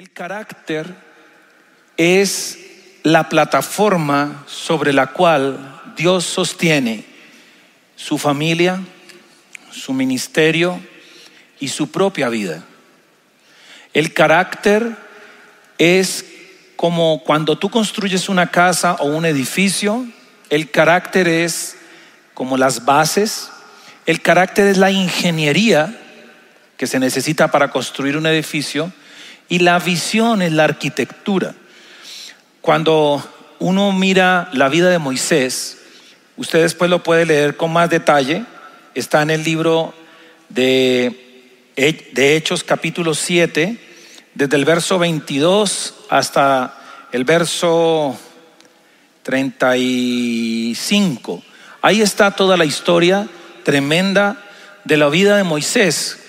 El carácter es la plataforma sobre la cual Dios sostiene su familia, su ministerio y su propia vida. El carácter es como cuando tú construyes una casa o un edificio, el carácter es como las bases, el carácter es la ingeniería que se necesita para construir un edificio y la visión es la arquitectura. Cuando uno mira la vida de Moisés, usted después lo puede leer con más detalle, está en el libro de, Hechos capítulo 7, desde el verso 22 hasta el verso 35. Ahí está toda la historia tremenda de la vida de Moisés.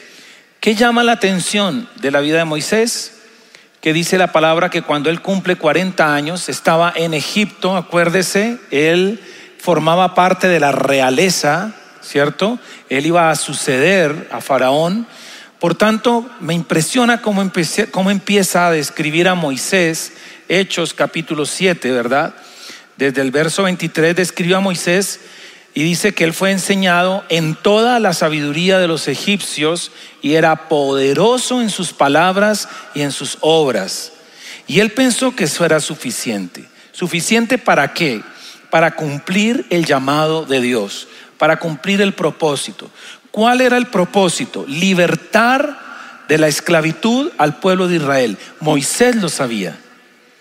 ¿Qué llama la atención de la vida de Moisés? Que dice la palabra que cuando él cumple 40 años, estaba en Egipto, acuérdese, él formaba parte de la realeza, ¿cierto? Él iba a suceder a Faraón. Por tanto, me impresiona cómo, empieza a describir a Moisés, Hechos capítulo 7, ¿verdad? Desde el verso 23 describe a Moisés y dice que él fue enseñado en toda la sabiduría de los egipcios y era poderoso en sus palabras y en sus obras. Y él pensó que eso era suficiente. ¿Suficiente para qué? Para cumplir el llamado de Dios, para cumplir el propósito. ¿Cuál era el propósito? Libertar de la esclavitud al pueblo de Israel. Moisés lo sabía.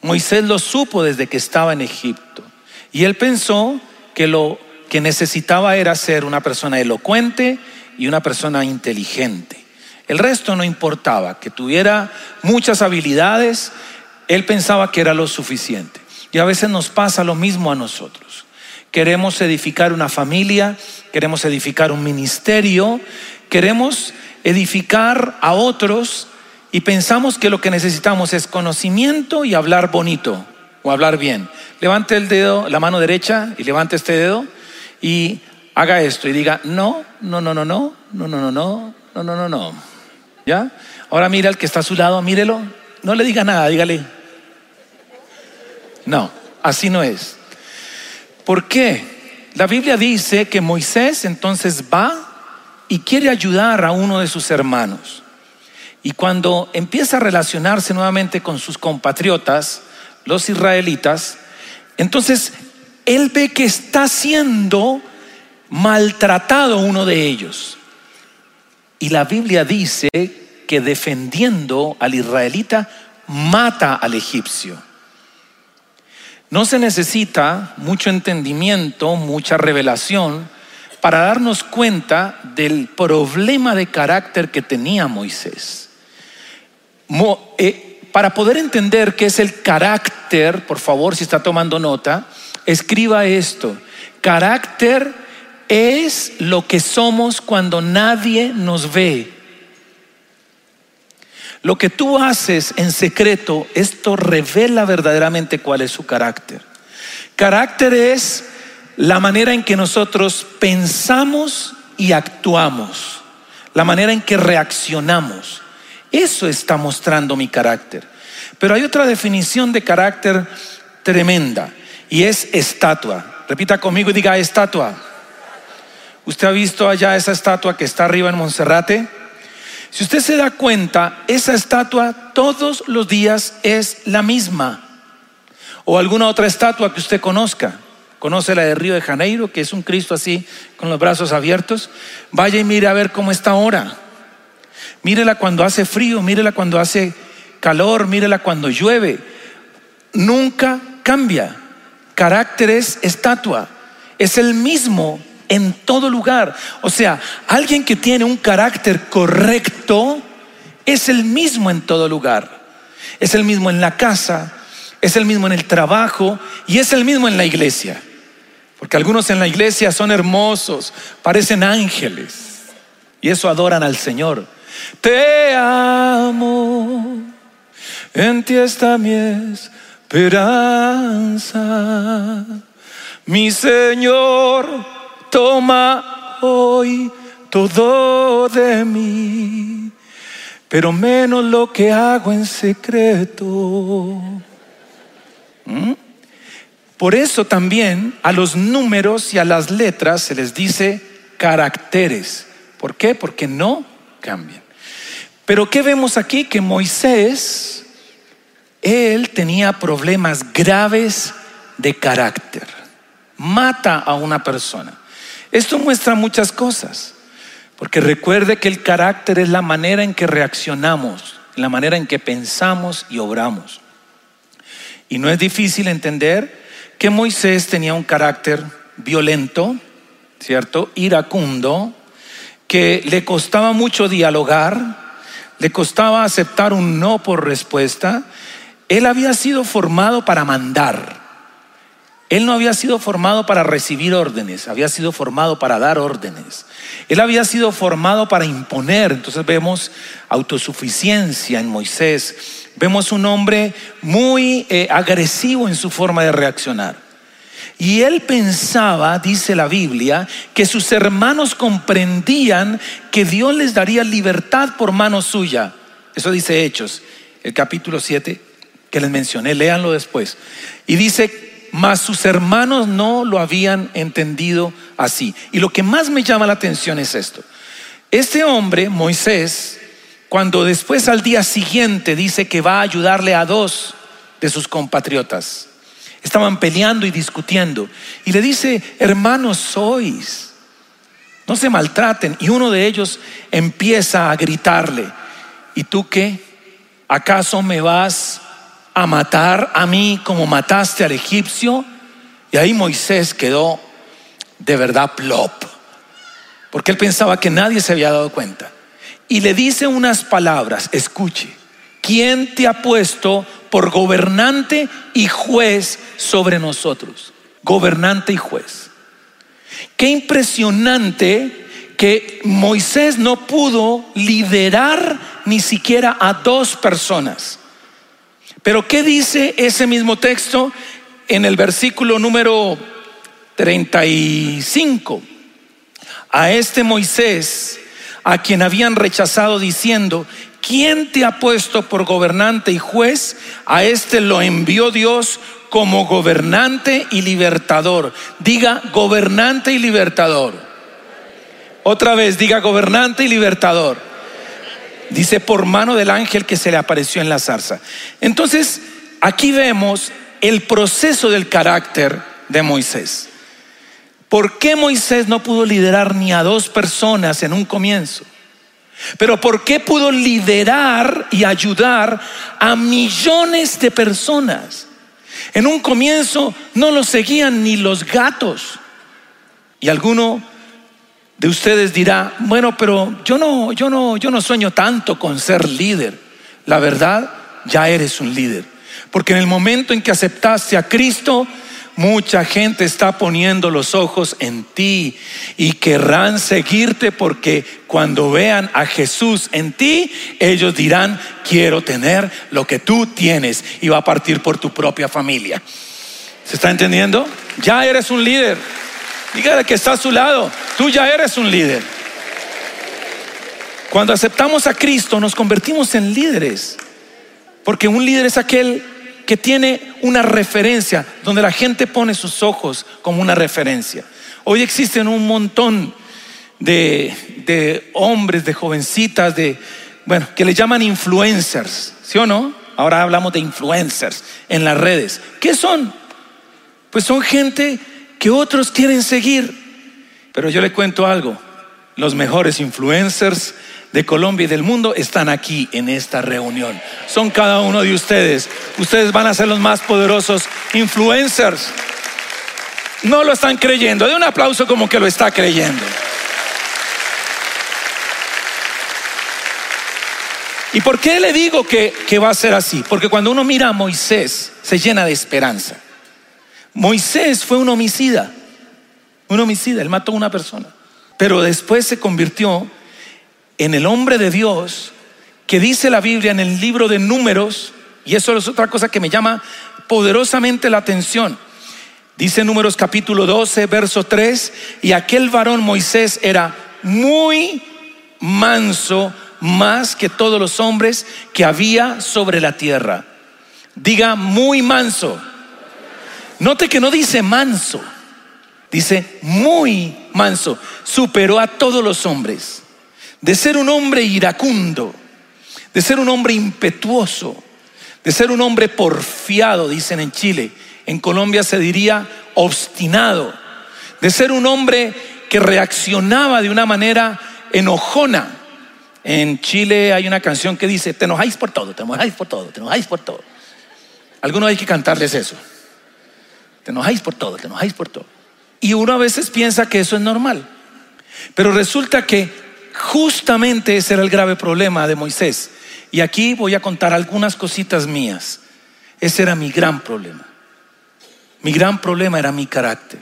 Moisés lo supo desde que estaba en Egipto. Y él pensó que lo que necesitaba era ser una persona elocuente y una persona inteligente. El resto no importaba, que tuviera muchas habilidades, él pensaba que era lo suficiente. Y a veces nos pasa lo mismo a nosotros. Queremos edificar una familia, queremos edificar un ministerio, queremos edificar a otros y pensamos que lo que necesitamos es conocimiento y hablar bonito o hablar bien. Levante el dedo, la mano derecha y levante este dedo y haga esto y diga, no, no, no, no, no, no, no, no, no, no, no, no, no. ¿Ya? Ahora mira al que está a su lado, mírelo. No le diga nada, dígale. No, así no es. ¿Por qué? La Biblia dice que Moisés entonces va y quiere ayudar a uno de sus hermanos. Y cuando empieza a relacionarse nuevamente con sus compatriotas, los israelitas, entonces él ve que está siendo maltratado uno de ellos. Y la Biblia dice que defendiendo al israelita mata al egipcio. No se necesita mucho entendimiento, mucha revelación para darnos cuenta del problema de carácter que tenía Moisés. Eh, para poder entender qué es el carácter, por favor, si está tomando nota, escriba esto. Carácter es lo que somos cuando nadie nos ve. Lo que tú haces en secreto, esto revela verdaderamente cuál es su carácter. Carácter es la manera en que nosotros pensamos y actuamos, la manera en que reaccionamos. Eso está mostrando mi carácter. Pero hay otra definición de carácter tremenda y es estatua. Repita conmigo y diga estatua. ¿Usted ha visto allá esa estatua que está arriba en Monserrate? Si usted se da cuenta, esa estatua todos los días es la misma. O alguna otra estatua que usted conozca. Conoce la de Río de Janeiro, que es un Cristo así, con los brazos abiertos. Vaya y mire a ver cómo está ahora. Mírela cuando hace frío, mírela cuando hace calor, mírela cuando llueve. Nunca cambia carácter es estatua, es el mismo en todo lugar. O sea, alguien que tiene un carácter correcto es el mismo en todo lugar. Es el mismo en la casa, es el mismo en el trabajo y es el mismo en la iglesia. Porque algunos en la iglesia son hermosos, parecen ángeles y eso adoran al Señor. Te amo, en ti está mi esperanza. Mi Señor, toma hoy todo de mí. pero menos lo que hago en secreto. ¿Mm? Por eso también a los números y a las letras se les dice caracteres. ¿Por qué? Porque no cambian. Pero ¿qué vemos aquí? Que Moisés, él tenía problemas graves de carácter. Mata a una persona. Esto muestra muchas cosas. Porque recuerde que el carácter es la manera en que reaccionamos, la manera en que pensamos y obramos. Y no es difícil entender que Moisés tenía un carácter violento, ¿cierto? Iracundo, que le costaba mucho dialogar, le costaba aceptar un no por respuesta. Él había sido formado para mandar. Él no había sido formado para recibir órdenes, había sido formado para dar órdenes. Él había sido formado para imponer. Entonces vemos autosuficiencia en Moisés. Vemos un hombre muy eh, agresivo en su forma de reaccionar. Y él pensaba, dice la Biblia, que sus hermanos comprendían que Dios les daría libertad por mano suya. Eso dice Hechos, el capítulo 7 que les mencioné, léanlo después. Y dice mas sus hermanos no lo habían entendido así. Y lo que más me llama la atención es esto. Este hombre, Moisés, cuando después al día siguiente dice que va a ayudarle a dos de sus compatriotas, estaban peleando y discutiendo, y le dice, hermanos sois, no se maltraten. Y uno de ellos empieza a gritarle, ¿y tú qué? ¿Acaso me vas a matar a mí como mataste al egipcio. Y ahí Moisés quedó de verdad plop, porque él pensaba que nadie se había dado cuenta. Y le dice unas palabras, escuche, ¿quién te ha puesto por gobernante y juez sobre nosotros? Gobernante y juez. Qué impresionante que Moisés no pudo liderar ni siquiera a dos personas. Pero ¿qué dice ese mismo texto en el versículo número 35? A este Moisés, a quien habían rechazado diciendo, ¿quién te ha puesto por gobernante y juez? A este lo envió Dios como gobernante y libertador. Diga gobernante y libertador. Otra vez, diga gobernante y libertador. Dice, por mano del ángel que se le apareció en la zarza. Entonces, aquí vemos el proceso del carácter de Moisés. ¿Por qué Moisés no pudo liderar ni a dos personas en un comienzo? Pero ¿por qué pudo liderar y ayudar a millones de personas? En un comienzo no lo seguían ni los gatos. Y alguno de ustedes dirá, bueno, pero yo no, yo no, yo no sueño tanto con ser líder. La verdad, ya eres un líder. Porque en el momento en que aceptaste a Cristo, mucha gente está poniendo los ojos en ti y querrán seguirte porque cuando vean a Jesús en ti, ellos dirán, quiero tener lo que tú tienes y va a partir por tu propia familia. ¿Se está entendiendo? Ya eres un líder. Dígale que está a su lado. Tú ya eres un líder. Cuando aceptamos a Cristo nos convertimos en líderes. Porque un líder es aquel que tiene una referencia, donde la gente pone sus ojos como una referencia. Hoy existen un montón de, de hombres, de jovencitas, de, bueno, que le llaman influencers, ¿sí o no? Ahora hablamos de influencers en las redes. ¿Qué son? Pues son gente que otros quieren seguir. Pero yo le cuento algo, los mejores influencers de Colombia y del mundo están aquí en esta reunión. Son cada uno de ustedes. Ustedes van a ser los más poderosos influencers. No lo están creyendo. De un aplauso como que lo está creyendo. ¿Y por qué le digo que, que va a ser así? Porque cuando uno mira a Moisés, se llena de esperanza. Moisés fue un homicida, un homicida, él mató a una persona, pero después se convirtió en el hombre de Dios que dice la Biblia en el libro de números, y eso es otra cosa que me llama poderosamente la atención. Dice números capítulo 12, verso 3, y aquel varón Moisés era muy manso más que todos los hombres que había sobre la tierra. Diga muy manso. Note que no dice manso, dice muy manso. Superó a todos los hombres. De ser un hombre iracundo, de ser un hombre impetuoso, de ser un hombre porfiado, dicen en Chile. En Colombia se diría obstinado, de ser un hombre que reaccionaba de una manera enojona. En Chile hay una canción que dice, te enojáis por todo, te enojáis por todo, te enojáis por todo. Algunos hay que cantarles eso. Te enojáis por todo, te enojáis por todo. Y uno a veces piensa que eso es normal. Pero resulta que justamente ese era el grave problema de Moisés. Y aquí voy a contar algunas cositas mías. Ese era mi gran problema. Mi gran problema era mi carácter.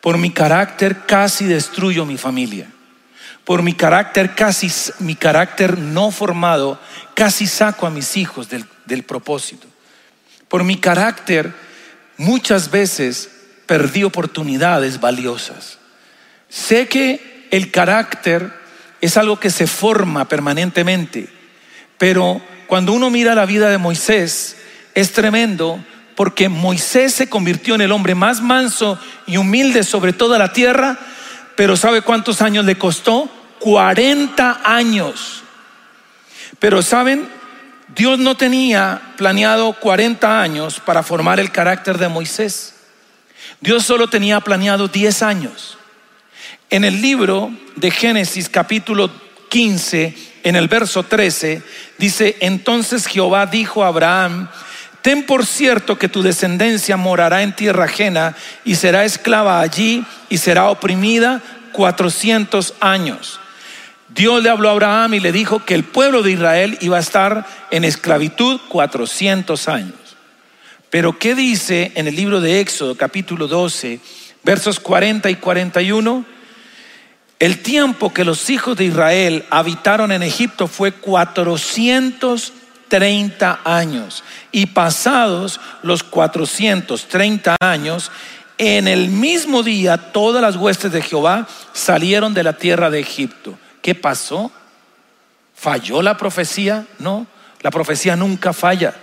Por mi carácter casi destruyo mi familia. Por mi carácter casi, mi carácter no formado, casi saco a mis hijos del, del propósito. Por mi carácter muchas veces perdí oportunidades valiosas. Sé que el carácter es algo que se forma permanentemente pero cuando uno mira la vida de Moisés, es tremendo porque Moisés se convirtió en el hombre más manso y humilde sobre toda la tierra, pero ¿sabe cuántos años le costó? 40 años. Pero ¿saben? Dios no tenía planeado 40 años para formar el carácter de Moisés. Dios solo tenía planeado 10 años. En el libro de Génesis capítulo 15, en el verso 13, dice, entonces Jehová dijo a Abraham, ten por cierto que tu descendencia morará en tierra ajena y será esclava allí y será oprimida cuatrocientos años. Dios le habló a Abraham y le dijo que el pueblo de Israel iba a estar en esclavitud cuatrocientos años. Pero ¿qué dice en el libro de Éxodo capítulo 12, versos 40 y 41? El tiempo que los hijos de Israel habitaron en Egipto fue 430 años. Y pasados los 430 años, en el mismo día todas las huestes de Jehová salieron de la tierra de Egipto. ¿Qué pasó? ¿Falló la profecía? No, la profecía nunca falla.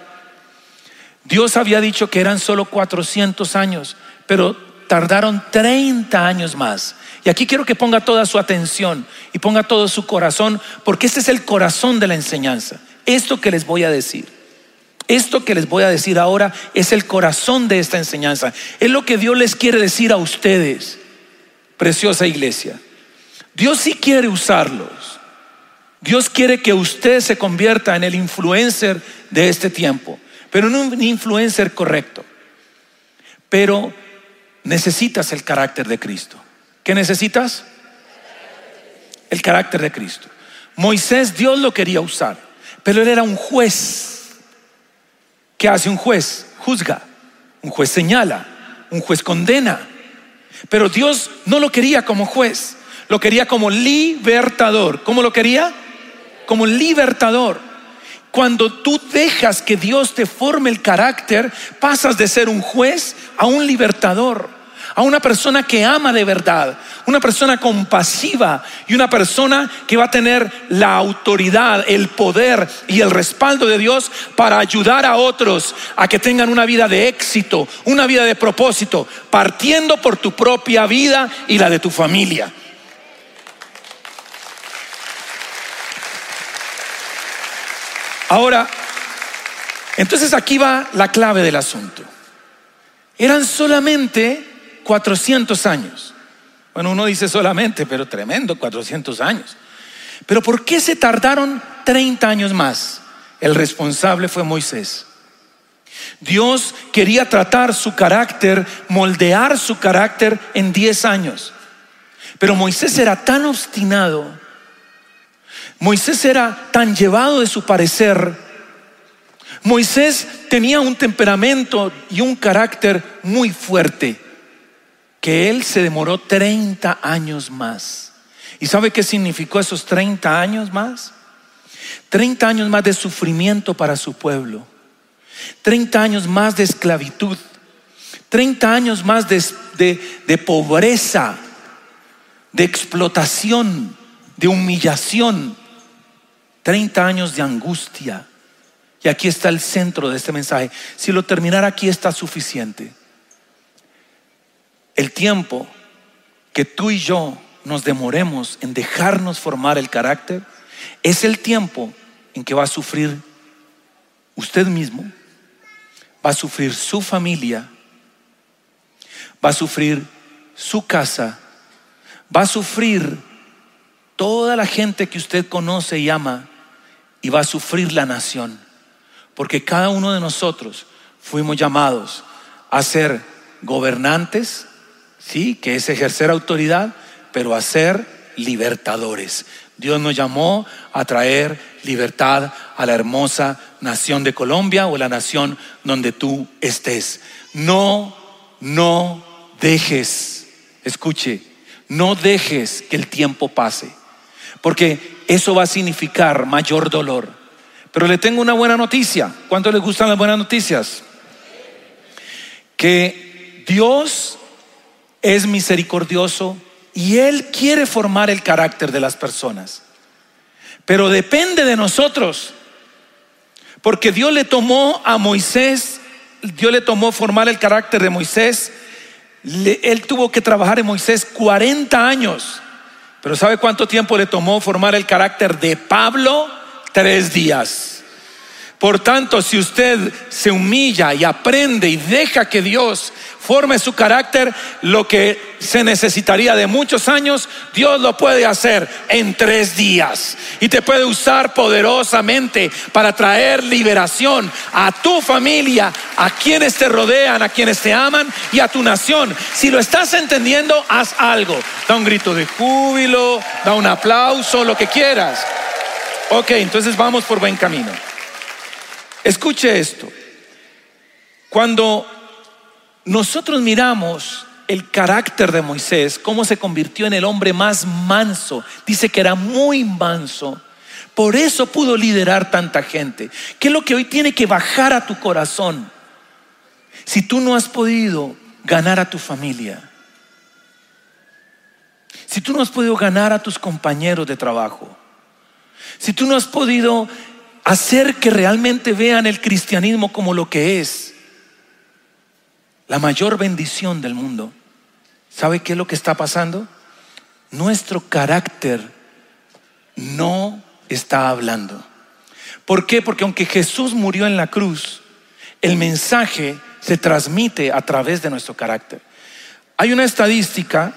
Dios había dicho que eran solo 400 años, pero tardaron 30 años más. Y aquí quiero que ponga toda su atención y ponga todo su corazón, porque este es el corazón de la enseñanza. Esto que les voy a decir, esto que les voy a decir ahora es el corazón de esta enseñanza. Es lo que Dios les quiere decir a ustedes, preciosa iglesia. Dios sí quiere usarlos. Dios quiere que usted se convierta en el influencer de este tiempo, pero no un influencer correcto. Pero necesitas el carácter de Cristo. ¿Qué necesitas? El carácter de Cristo. Moisés Dios lo quería usar, pero él era un juez. ¿Qué hace un juez? Juzga. Un juez señala, un juez condena. Pero Dios no lo quería como juez, lo quería como libertador. ¿Cómo lo quería? Como libertador. Cuando tú dejas que Dios te forme el carácter, pasas de ser un juez a un libertador, a una persona que ama de verdad, una persona compasiva y una persona que va a tener la autoridad, el poder y el respaldo de Dios para ayudar a otros a que tengan una vida de éxito, una vida de propósito, partiendo por tu propia vida y la de tu familia. Ahora, entonces aquí va la clave del asunto. Eran solamente 400 años. Bueno, uno dice solamente, pero tremendo, 400 años. Pero ¿por qué se tardaron 30 años más? El responsable fue Moisés. Dios quería tratar su carácter, moldear su carácter en 10 años. Pero Moisés era tan obstinado Moisés era tan llevado de su parecer. Moisés tenía un temperamento y un carácter muy fuerte que él se demoró 30 años más. ¿Y sabe qué significó esos 30 años más? 30 años más de sufrimiento para su pueblo. 30 años más de esclavitud. 30 años más de, de pobreza, de explotación, de humillación. 30 años de angustia. Y aquí está el centro de este mensaje. Si lo terminara aquí está suficiente. El tiempo que tú y yo nos demoremos en dejarnos formar el carácter es el tiempo en que va a sufrir usted mismo, va a sufrir su familia, va a sufrir su casa, va a sufrir toda la gente que usted conoce y ama y va a sufrir la nación. Porque cada uno de nosotros fuimos llamados a ser gobernantes, sí, que es ejercer autoridad, pero a ser libertadores. Dios nos llamó a traer libertad a la hermosa nación de Colombia o la nación donde tú estés. No, no dejes, escuche, no dejes que el tiempo pase, porque eso va a significar mayor dolor. Pero le tengo una buena noticia. ¿Cuánto les gustan las buenas noticias? Que Dios es misericordioso y Él quiere formar el carácter de las personas. Pero depende de nosotros. Porque Dios le tomó a Moisés, Dios le tomó formar el carácter de Moisés. él tuvo que trabajar en Moisés 40 años. Pero ¿sabe cuánto tiempo le tomó formar el carácter de Pablo? Tres días. Por tanto, si usted se humilla y aprende y deja que Dios forme su carácter, lo que se necesitaría de muchos años, Dios lo puede hacer en tres días. Y te puede usar poderosamente para traer liberación a tu familia, a quienes te rodean, a quienes te aman y a tu nación. Si lo estás entendiendo, haz algo. Da un grito de júbilo, da un aplauso, lo que quieras. Ok, entonces vamos por buen camino. Escuche esto. Cuando nosotros miramos el carácter de Moisés, cómo se convirtió en el hombre más manso, dice que era muy manso. Por eso pudo liderar tanta gente. ¿Qué es lo que hoy tiene que bajar a tu corazón? Si tú no has podido ganar a tu familia, si tú no has podido ganar a tus compañeros de trabajo, si tú no has podido hacer que realmente vean el cristianismo como lo que es. La mayor bendición del mundo. ¿Sabe qué es lo que está pasando? Nuestro carácter no está hablando. ¿Por qué? Porque aunque Jesús murió en la cruz, el mensaje se transmite a través de nuestro carácter. Hay una estadística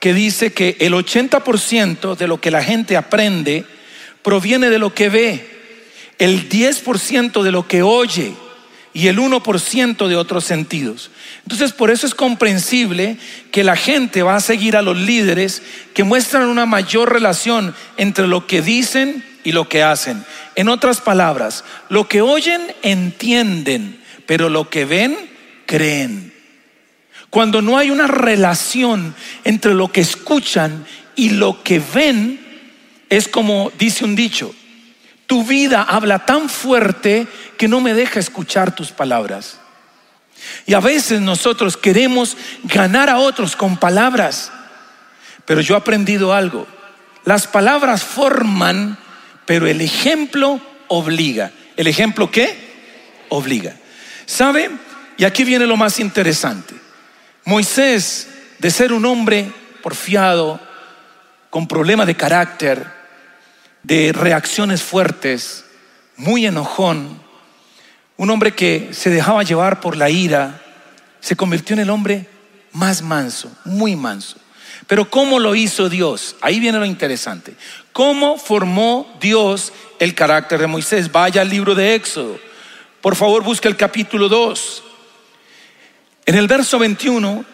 que dice que el 80% de lo que la gente aprende proviene de lo que ve el 10% de lo que oye y el 1% de otros sentidos. Entonces, por eso es comprensible que la gente va a seguir a los líderes que muestran una mayor relación entre lo que dicen y lo que hacen. En otras palabras, lo que oyen entienden, pero lo que ven creen. Cuando no hay una relación entre lo que escuchan y lo que ven, es como dice un dicho, tu vida habla tan fuerte que no me deja escuchar tus palabras. Y a veces nosotros queremos ganar a otros con palabras, pero yo he aprendido algo. Las palabras forman, pero el ejemplo obliga. ¿El ejemplo qué? Obliga. ¿Sabe? Y aquí viene lo más interesante. Moisés, de ser un hombre porfiado, con problemas de carácter, de reacciones fuertes, muy enojón, un hombre que se dejaba llevar por la ira, se convirtió en el hombre más manso, muy manso. Pero ¿cómo lo hizo Dios? Ahí viene lo interesante. ¿Cómo formó Dios el carácter de Moisés? Vaya al libro de Éxodo. Por favor, busca el capítulo 2. En el verso 21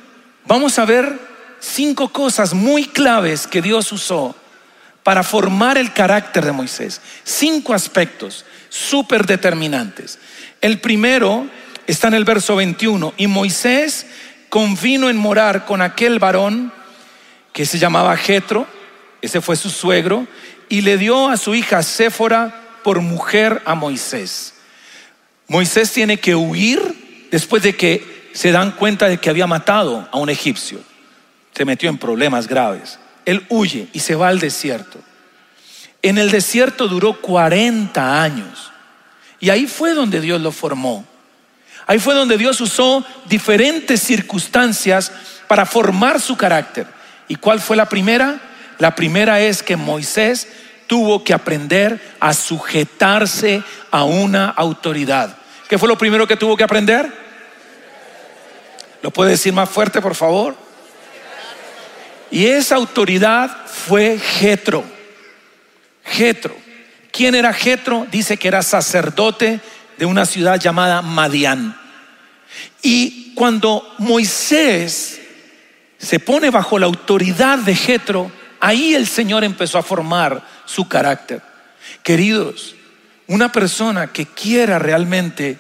vamos a ver cinco cosas muy claves que Dios usó para formar el carácter de Moisés. Cinco aspectos súper determinantes. El primero está en el verso 21. Y Moisés convino en morar con aquel varón que se llamaba Jetro, ese fue su suegro, y le dio a su hija Séfora por mujer a Moisés. Moisés tiene que huir después de que se dan cuenta de que había matado a un egipcio. Se metió en problemas graves él huye y se va al desierto. En el desierto duró 40 años. Y ahí fue donde Dios lo formó. Ahí fue donde Dios usó diferentes circunstancias para formar su carácter. ¿Y cuál fue la primera? La primera es que Moisés tuvo que aprender a sujetarse a una autoridad. ¿Qué fue lo primero que tuvo que aprender? ¿Lo puede decir más fuerte, por favor? Y esa autoridad fue Jetro. Jetro. ¿Quién era Jetro? Dice que era sacerdote de una ciudad llamada Madián. Y cuando Moisés se pone bajo la autoridad de Jetro, ahí el Señor empezó a formar su carácter. Queridos, una persona que quiera realmente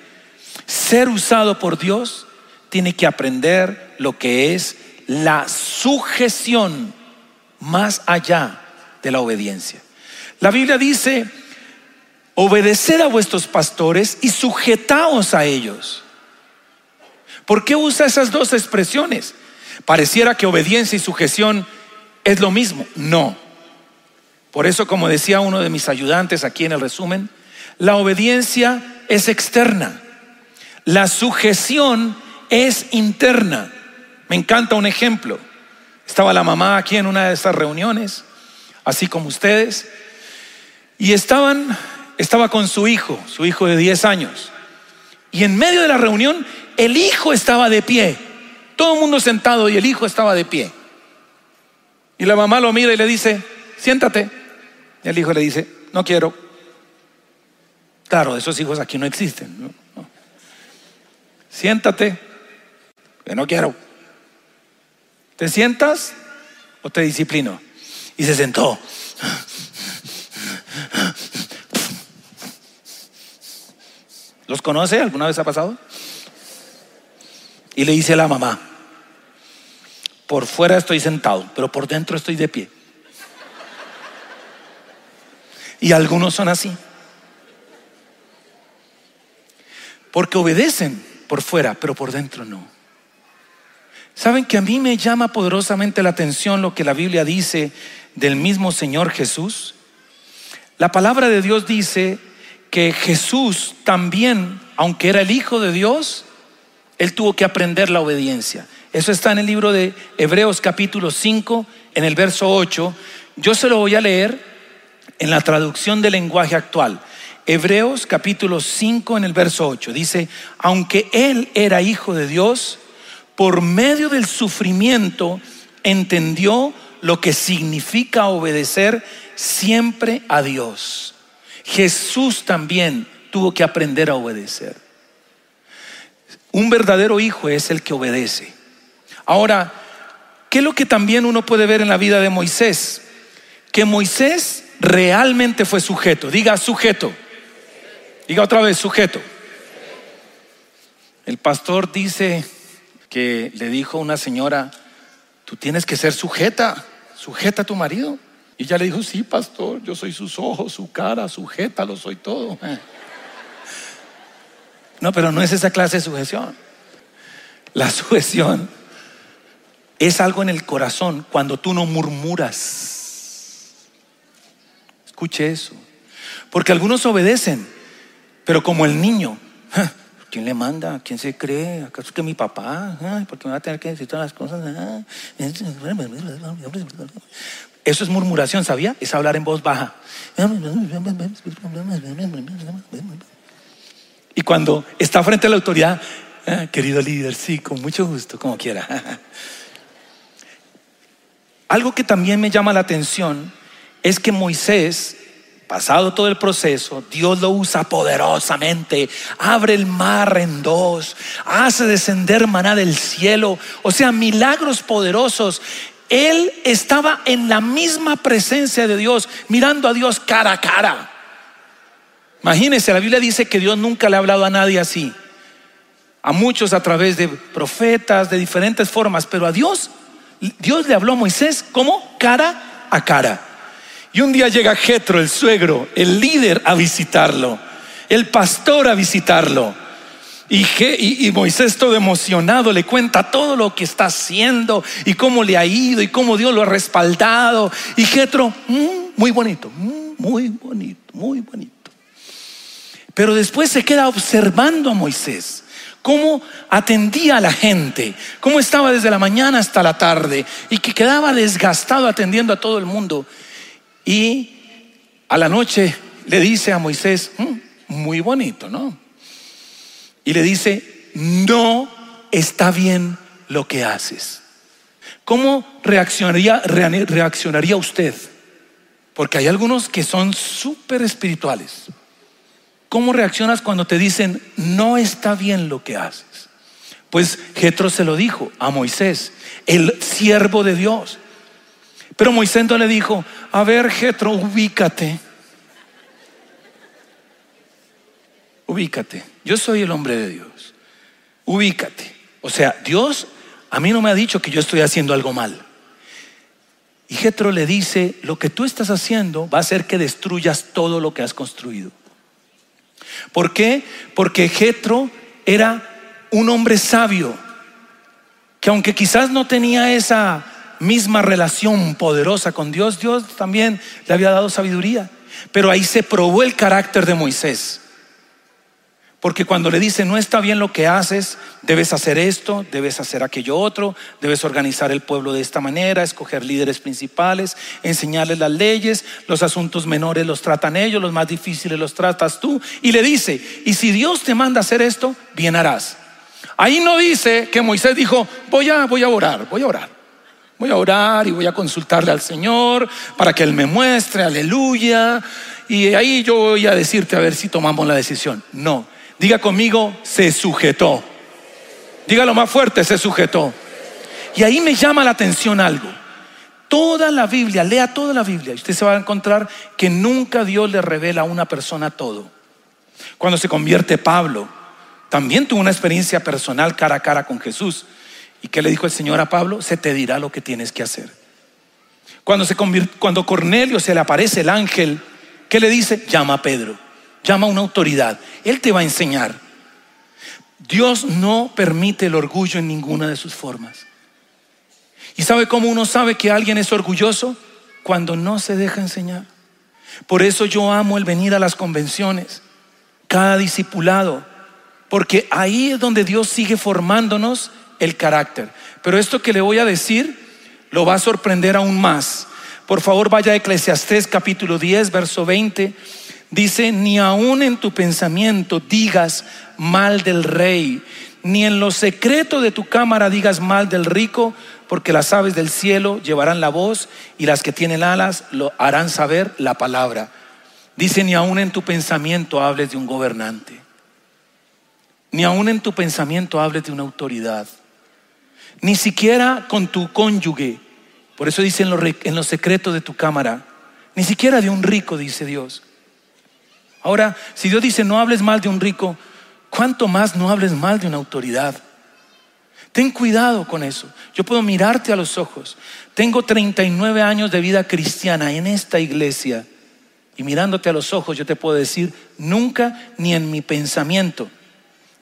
ser usado por Dios, tiene que aprender lo que es la sujeción más allá de la obediencia. La Biblia dice, obedeced a vuestros pastores y sujetaos a ellos. ¿Por qué usa esas dos expresiones? Pareciera que obediencia y sujeción es lo mismo. No. Por eso, como decía uno de mis ayudantes aquí en el resumen, la obediencia es externa, la sujeción es interna. Me encanta un ejemplo. Estaba la mamá aquí en una de estas reuniones, así como ustedes, y estaban, estaba con su hijo, su hijo de 10 años. Y en medio de la reunión, el hijo estaba de pie, todo el mundo sentado y el hijo estaba de pie. Y la mamá lo mira y le dice, siéntate. Y el hijo le dice, no quiero. Claro, esos hijos aquí no existen. Siéntate, que no quiero. ¿Te sientas o te disciplino? Y se sentó. ¿Los conoce? ¿Alguna vez ha pasado? Y le dice a la mamá, por fuera estoy sentado, pero por dentro estoy de pie. Y algunos son así. Porque obedecen por fuera, pero por dentro no. ¿Saben que a mí me llama poderosamente la atención lo que la Biblia dice del mismo Señor Jesús? La palabra de Dios dice que Jesús también, aunque era el Hijo de Dios, él tuvo que aprender la obediencia. Eso está en el libro de Hebreos capítulo 5, en el verso 8. Yo se lo voy a leer en la traducción del lenguaje actual. Hebreos capítulo 5 en el verso 8 dice, aunque él era hijo de Dios, por medio del sufrimiento entendió lo que significa obedecer siempre a Dios. Jesús también tuvo que aprender a obedecer. Un verdadero hijo es el que obedece. Ahora, ¿qué es lo que también uno puede ver en la vida de Moisés? Que Moisés realmente fue sujeto. Diga sujeto. Diga otra vez sujeto. El pastor dice que le dijo una señora, tú tienes que ser sujeta, sujeta a tu marido. Y ella le dijo, sí, pastor, yo soy sus ojos, su cara, sujeta, lo soy todo. No, pero no es esa clase de sujeción. La sujeción es algo en el corazón cuando tú no murmuras Escuche eso. Porque algunos obedecen, pero como el niño. ¿Quién le manda? ¿Quién se cree? ¿Acaso que mi papá? Porque me va a tener que decir todas las cosas. Eso es murmuración, ¿sabía? Es hablar en voz baja. Y cuando está frente a la autoridad, ah, querido líder, sí, con mucho gusto, como quiera. Algo que también me llama la atención es que Moisés, pasado todo el proceso, Dios lo usa poderosamente, abre el mar en dos, hace descender maná del cielo, o sea, milagros poderosos. Él estaba en la misma presencia de Dios, mirando a Dios cara a cara. Imagínense, la Biblia dice que Dios nunca le ha hablado a nadie así. A muchos a través de profetas, de diferentes formas, pero a Dios, Dios le habló a Moisés como cara a cara. Y un día llega Jetro, el suegro, el líder, a visitarlo, el pastor a visitarlo. Y, Moisés todo emocionado le cuenta todo lo que está haciendo y cómo le ha ido y cómo Dios lo ha respaldado. Y Jetro, mm, muy bonito, mm, muy bonito, muy bonito. Pero después se queda observando a Moisés, cómo atendía a la gente, cómo estaba desde la mañana hasta la tarde y que quedaba desgastado atendiendo a todo el mundo. Y a la noche le dice a Moisés, mm, muy bonito, ¿no? Y le dice, no está bien lo que haces. ¿Cómo reaccionaría, reaccionaría usted? Porque hay algunos que son súper espirituales. ¿Cómo reaccionas cuando te dicen, no está bien lo que haces? Pues Jetro se lo dijo a Moisés, el siervo de Dios. Pero Moisés no le dijo, a ver Jetro, ubícate. Ubícate. Yo soy el hombre de Dios. Ubícate. O sea, Dios a mí no me ha dicho que yo estoy haciendo algo mal. Y Jetro le dice, lo que tú estás haciendo va a hacer que destruyas todo lo que has construido. ¿Por qué? Porque Jetro era un hombre sabio, que aunque quizás no tenía esa misma relación poderosa con Dios, Dios también le había dado sabiduría. Pero ahí se probó el carácter de Moisés. Porque cuando le dice, no está bien lo que haces, debes hacer esto, debes hacer aquello otro, debes organizar el pueblo de esta manera, escoger líderes principales, enseñarles las leyes, los asuntos menores los tratan ellos, los más difíciles los tratas tú. Y le dice, y si Dios te manda hacer esto, bien harás. Ahí no dice que Moisés dijo, voy a, voy a orar, voy a orar. Voy a orar y voy a consultarle al Señor para que Él me muestre, aleluya. Y ahí yo voy a decirte a ver si tomamos la decisión. No, Diga conmigo, se sujetó. Dígalo más fuerte, se sujetó. Y ahí me llama la atención algo. Toda la Biblia, lea toda la Biblia, y usted se va a encontrar que nunca Dios le revela a una persona todo. Cuando se convierte Pablo, también tuvo una experiencia personal cara a cara con Jesús. ¿Y qué le dijo el Señor a Pablo? Se te dirá lo que tienes que hacer. Cuando, se cuando Cornelio se le aparece el ángel, ¿qué le dice? Llama a Pedro llama a una autoridad. Él te va a enseñar. Dios no permite el orgullo en ninguna de sus formas. ¿Y sabe cómo uno sabe que alguien es orgulloso? Cuando no se deja enseñar. Por eso yo amo el venir a las convenciones, cada discipulado, porque ahí es donde Dios sigue formándonos el carácter. Pero esto que le voy a decir lo va a sorprender aún más. Por favor, vaya a Eclesiastés capítulo 10, verso 20 Dice, ni aún en tu pensamiento digas mal del rey, ni en lo secreto de tu cámara digas mal del rico, porque las aves del cielo llevarán la voz y las que tienen alas lo harán saber la palabra. Dice, ni aún en tu pensamiento hables de un gobernante, ni aún en tu pensamiento hables de una autoridad, ni siquiera con tu cónyuge. Por eso dice en lo, en lo secreto de tu cámara, ni siquiera de un rico, dice Dios. Ahora, si Dios dice no hables mal de un rico, ¿cuánto más no hables mal de una autoridad? Ten cuidado con eso. Yo puedo mirarte a los ojos. Tengo 39 años de vida cristiana en esta iglesia. Y mirándote a los ojos yo te puedo decir, nunca ni en mi pensamiento,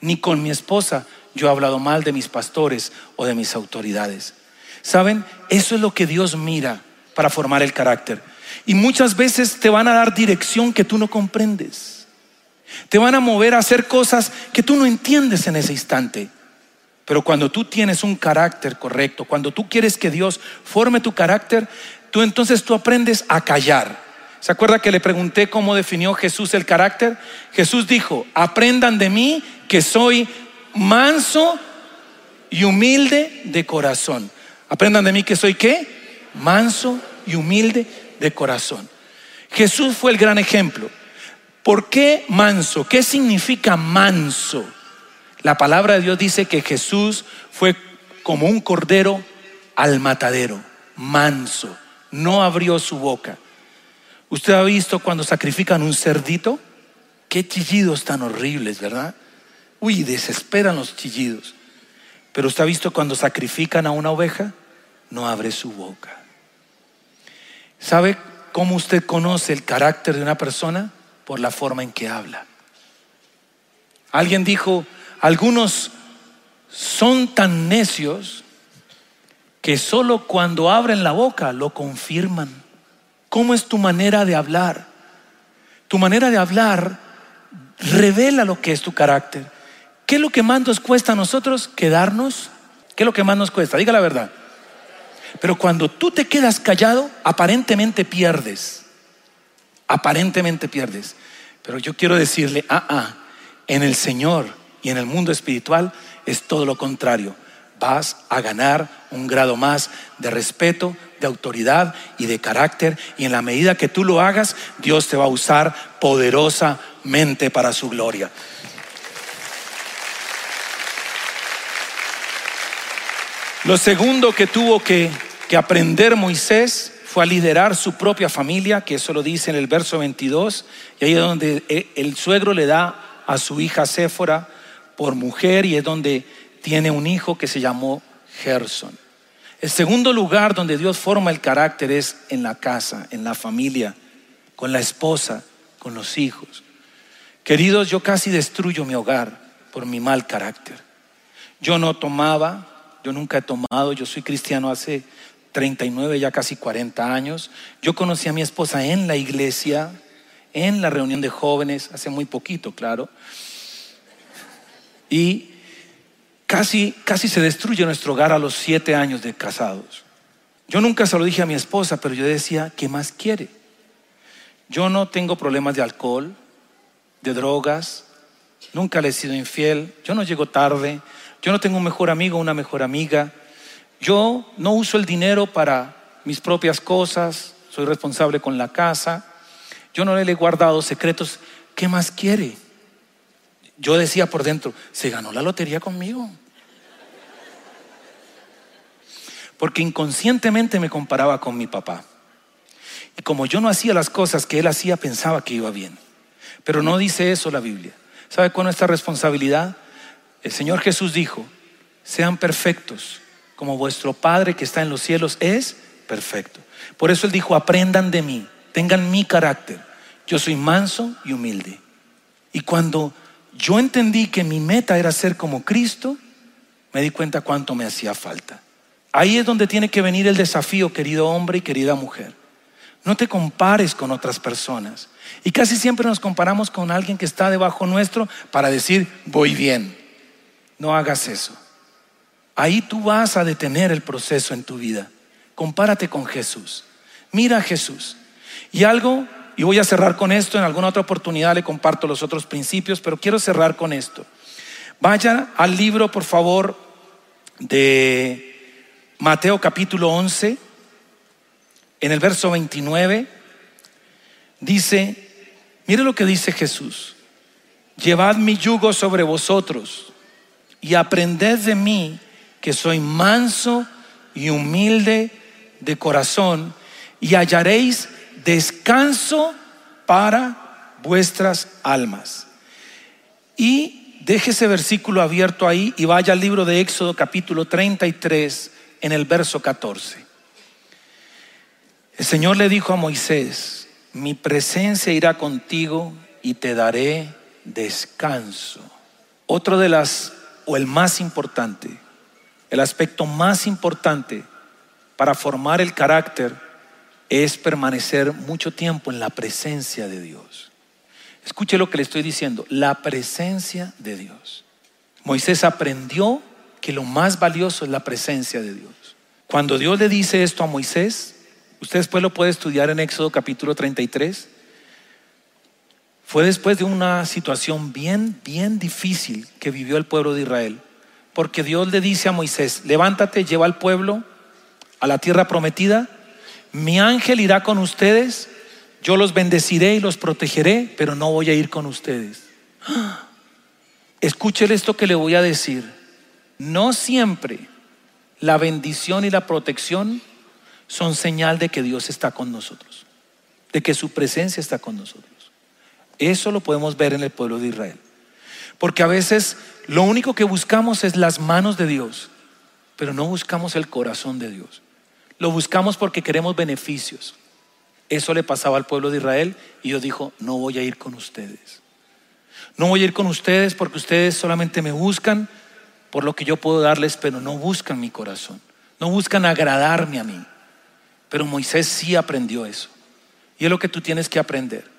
ni con mi esposa, yo he hablado mal de mis pastores o de mis autoridades. ¿Saben? Eso es lo que Dios mira para formar el carácter. Y muchas veces te van a dar dirección que tú no comprendes. Te van a mover a hacer cosas que tú no entiendes en ese instante. Pero cuando tú tienes un carácter correcto, cuando tú quieres que Dios forme tu carácter, tú entonces tú aprendes a callar. ¿Se acuerda que le pregunté cómo definió Jesús el carácter? Jesús dijo, aprendan de mí que soy manso y humilde de corazón. Aprendan de mí que soy qué? Manso y humilde de corazón. Jesús fue el gran ejemplo. ¿Por qué manso? ¿Qué significa manso? La palabra de Dios dice que Jesús fue como un cordero al matadero, manso, no abrió su boca. ¿Usted ha visto cuando sacrifican un cerdito? Qué chillidos tan horribles, ¿verdad? Uy, desesperan los chillidos. Pero usted ha visto cuando sacrifican a una oveja, no abre su boca. ¿Sabe cómo usted conoce el carácter de una persona? Por la forma en que habla. Alguien dijo, algunos son tan necios que solo cuando abren la boca lo confirman. ¿Cómo es tu manera de hablar? Tu manera de hablar revela lo que es tu carácter. ¿Qué es lo que más nos cuesta a nosotros? Quedarnos. ¿Qué es lo que más nos cuesta? Diga la verdad. Pero cuando tú te quedas callado, aparentemente pierdes. Aparentemente pierdes. Pero yo quiero decirle, ah, ah, en el Señor y en el mundo espiritual es todo lo contrario. Vas a ganar un grado más de respeto, de autoridad y de carácter. Y en la medida que tú lo hagas, Dios te va a usar poderosamente para su gloria. Lo segundo que tuvo que, que, aprender Moisés fue a liderar su propia familia, que eso lo dice en el verso 22, y ahí es donde eh, el suegro le da a su hija Séfora por mujer y es donde tiene un hijo que se llamó Gerson. El segundo lugar donde Dios forma el carácter es en la casa, en la familia, con la esposa, con los hijos. Queridos, yo casi destruyo mi hogar por mi mal carácter. Yo no tomaba, yo nunca he tomado, yo soy cristiano hace 39, ya casi 40 años. Yo conocí a mi esposa en la iglesia, en la reunión de jóvenes, hace muy poquito, claro. Y casi, casi se destruye nuestro hogar a los siete años de casados. Yo nunca se lo dije a mi esposa, pero yo decía, ¿qué más quiere? Yo no tengo problemas de alcohol, de drogas, nunca le he sido infiel, yo no llego tarde, yo no tengo un mejor amigo una mejor amiga. Yo no uso el dinero para mis propias cosas, soy responsable con la casa. Yo no le he guardado secretos. ¿Qué más quiere? Yo decía por dentro, se ganó la lotería conmigo. Porque inconscientemente me comparaba con mi papá. Y como yo no hacía las cosas que él hacía, pensaba que iba bien. Pero no dice eso la Biblia. ¿Sabe cuál es nuestra responsabilidad? El Señor Jesús dijo, sean perfectos, como vuestro Padre que está en los cielos es perfecto. Por eso Él dijo, aprendan de mí, tengan mi carácter. Yo soy manso y humilde. Y cuando yo entendí que mi meta era ser como Cristo, me di cuenta cuánto me hacía falta. Ahí es donde tiene que venir el desafío, querido hombre y querida mujer. No te compares con otras personas. Y casi siempre nos comparamos con alguien que está debajo nuestro para decir, voy bien. No hagas eso. Ahí tú vas a detener el proceso en tu vida. Compárate con Jesús. Mira a Jesús. Y algo, y voy a cerrar con esto, en alguna otra oportunidad le comparto los otros principios, pero quiero cerrar con esto. Vaya al libro, por favor, de Mateo capítulo 11, en el verso 29, dice, mire lo que dice Jesús, llevad mi yugo sobre vosotros y aprended de mí que soy manso y humilde de corazón y hallaréis descanso para vuestras almas. Y deje ese versículo abierto ahí y vaya al libro de Éxodo capítulo 33 en el verso 14. El Señor le dijo a Moisés, mi presencia irá contigo y te daré descanso. Otro de las o el más importante, el aspecto más importante para formar el carácter es permanecer mucho tiempo en la presencia de Dios. Escuche lo que le estoy diciendo, la presencia de Dios. Moisés aprendió que lo más valioso es la presencia de Dios. Cuando Dios le dice esto a Moisés, usted después lo puede estudiar en Éxodo capítulo 33, fue después de una situación bien, bien difícil que vivió el pueblo de Israel. Porque Dios le dice a Moisés, levántate, lleva al pueblo a la tierra prometida, mi ángel irá con ustedes, yo los bendeciré y los protegeré, pero no voy a ir con ustedes. Escúchele esto que le voy a decir. No siempre la bendición y la protección son señal de que Dios está con nosotros, de que su presencia está con nosotros. Eso lo podemos ver en el pueblo de Israel. Porque a veces lo único que buscamos es las manos de Dios, pero no buscamos el corazón de Dios. Lo buscamos porque queremos beneficios. Eso le pasaba al pueblo de Israel y Dios dijo, no voy a ir con ustedes. No voy a ir con ustedes porque ustedes solamente me buscan por lo que yo puedo darles, pero no buscan mi corazón. No buscan agradarme a mí. Pero Moisés sí aprendió eso. Y es lo que tú tienes que aprender.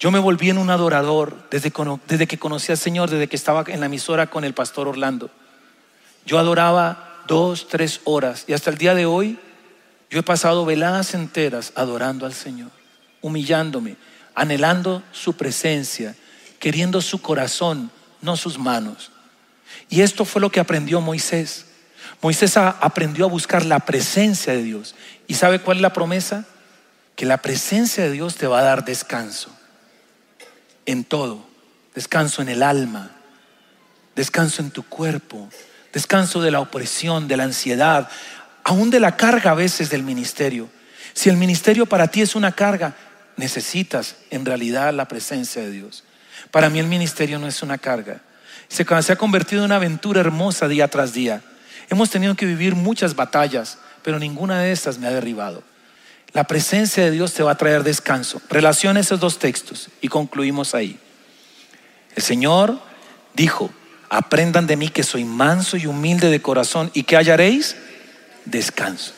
Yo me volví en un adorador desde, que conocí al Señor, desde que estaba en la emisora con el pastor Orlando. Yo adoraba dos, tres horas y hasta el día de hoy yo he pasado veladas enteras adorando al Señor, humillándome, anhelando su presencia, queriendo su corazón, no sus manos. Y esto fue lo que aprendió Moisés. Moisés aprendió a buscar la presencia de Dios. ¿Y sabe cuál es la promesa? Que la presencia de Dios te va a dar descanso en todo. Descanso en el alma, descanso en tu cuerpo, descanso de la opresión, de la ansiedad, aún de la carga a veces del ministerio. Si el ministerio para ti es una carga, necesitas en realidad la presencia de Dios. Para mí el ministerio no es una carga. Se, ha convertido en una aventura hermosa día tras día. Hemos tenido que vivir muchas batallas, pero ninguna de estas me ha derribado. La presencia de Dios te va a traer descanso. Relaciona esos dos textos y concluimos ahí. El Señor dijo, aprendan de mí que soy manso y humilde de corazón y que hallaréis descanso.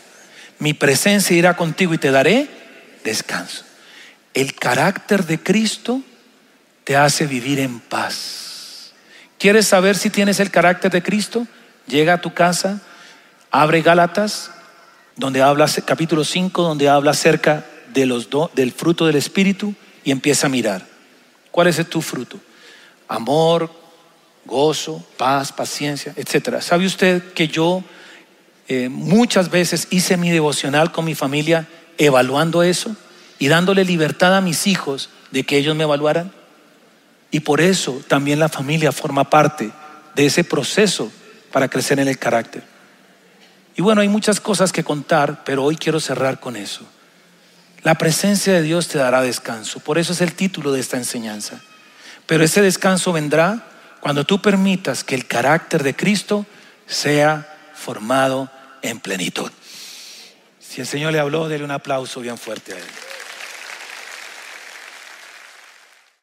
Mi presencia irá contigo y te daré descanso. El carácter de Cristo te hace vivir en paz. ¿Quieres saber si tienes el carácter de Cristo? Llega a tu casa, abre Gálatas, donde habla, capítulo 5, donde habla acerca de los del fruto del Espíritu y empieza a mirar. ¿Cuál es tu fruto? Amor, gozo, paz, paciencia, etc. ¿Sabe usted que yo eh, muchas veces hice mi devocional con mi familia evaluando eso y dándole libertad a mis hijos de que ellos me evaluaran? Y por eso también la familia forma parte de ese proceso para crecer en el carácter. Y bueno, hay muchas cosas que contar, pero hoy quiero cerrar con eso. La presencia de Dios te dará descanso. Por eso es el título de esta enseñanza. Pero ese descanso vendrá cuando tú permitas que el carácter de Cristo sea formado en plenitud. Si el Señor le habló, déle un aplauso bien fuerte a Él.